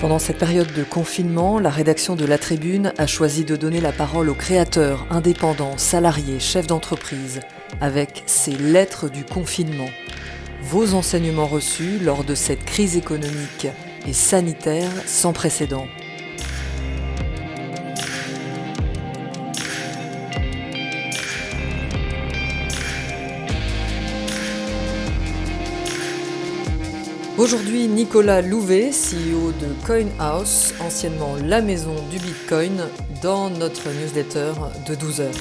Pendant cette période de confinement, la rédaction de La Tribune a choisi de donner la parole aux créateurs, indépendants, salariés, chefs d'entreprise, avec ces lettres du confinement. Vos enseignements reçus lors de cette crise économique et sanitaire sans précédent. Aujourd'hui, Nicolas Louvet, CEO de CoinHouse, anciennement la maison du Bitcoin, dans notre newsletter de 12 heures.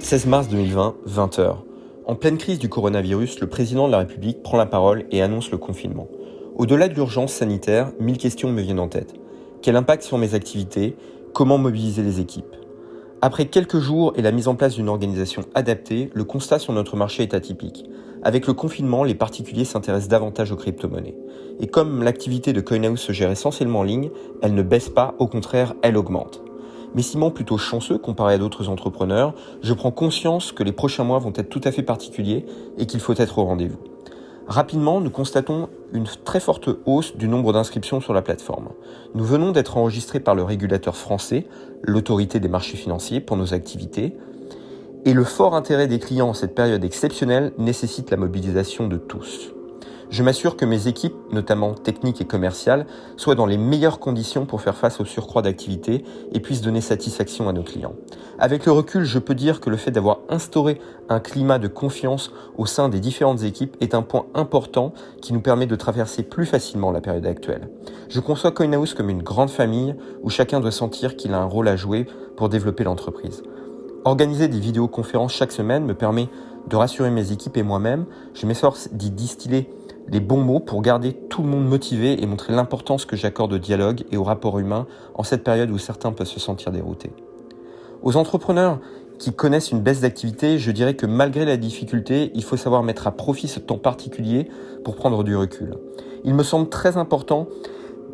« 16 mars 2020, 20h. En pleine crise du coronavirus, le président de la République prend la parole et annonce le confinement. Au-delà de l'urgence sanitaire, mille questions me viennent en tête. Quel impact sur mes activités? Comment mobiliser les équipes? Après quelques jours et la mise en place d'une organisation adaptée, le constat sur notre marché est atypique. Avec le confinement, les particuliers s'intéressent davantage aux crypto-monnaies. Et comme l'activité de CoinHouse se gère essentiellement en ligne, elle ne baisse pas, au contraire, elle augmente. Mais Simon plutôt chanceux comparé à d'autres entrepreneurs, je prends conscience que les prochains mois vont être tout à fait particuliers et qu'il faut être au rendez-vous. Rapidement, nous constatons une très forte hausse du nombre d'inscriptions sur la plateforme. Nous venons d'être enregistrés par le régulateur français, l'autorité des marchés financiers, pour nos activités. Et le fort intérêt des clients en cette période exceptionnelle nécessite la mobilisation de tous je m'assure que mes équipes, notamment techniques et commerciales, soient dans les meilleures conditions pour faire face au surcroît d'activité et puissent donner satisfaction à nos clients. Avec le recul, je peux dire que le fait d'avoir instauré un climat de confiance au sein des différentes équipes est un point important qui nous permet de traverser plus facilement la période actuelle. Je conçois CoinHouse comme une grande famille où chacun doit sentir qu'il a un rôle à jouer pour développer l'entreprise. Organiser des vidéoconférences chaque semaine me permet de rassurer mes équipes et moi-même. Je m'efforce d'y distiller les bons mots pour garder tout le monde motivé et montrer l'importance que j'accorde au dialogue et au rapport humain en cette période où certains peuvent se sentir déroutés. Aux entrepreneurs qui connaissent une baisse d'activité, je dirais que malgré la difficulté, il faut savoir mettre à profit ce temps particulier pour prendre du recul. Il me semble très important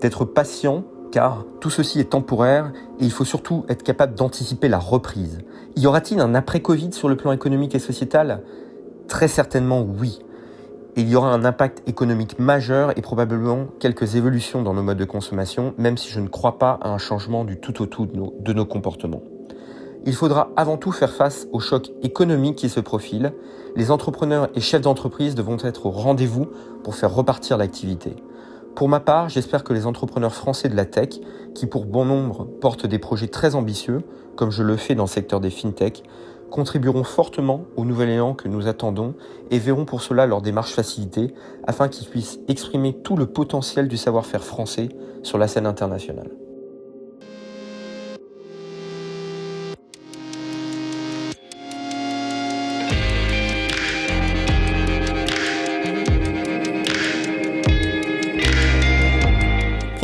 d'être patient car tout ceci est temporaire et il faut surtout être capable d'anticiper la reprise. Y aura-t-il un après-Covid sur le plan économique et sociétal? Très certainement oui il y aura un impact économique majeur et probablement quelques évolutions dans nos modes de consommation, même si je ne crois pas à un changement du tout au tout de nos, comportements. Il faudra avant tout faire face au choc économique qui se profile. Les entrepreneurs et chefs d'entreprise devront être au rendez-vous pour faire repartir l'activité. Pour ma part, j'espère que les entrepreneurs français de la tech, qui pour bon nombre portent des projets très ambitieux, comme je le fais dans le secteur des fintech, contribueront fortement au nouvel élan que nous attendons et verront pour cela leur démarche facilitée afin qu'ils puissent exprimer tout le potentiel du savoir-faire français sur la scène internationale.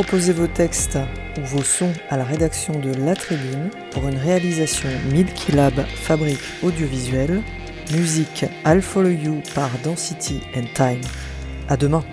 Proposez vos textes ou vos sons à la rédaction de La Tribune pour une réalisation Milky Lab Fabrique Audiovisuelle, musique I'll Follow You par Density and Time. À demain!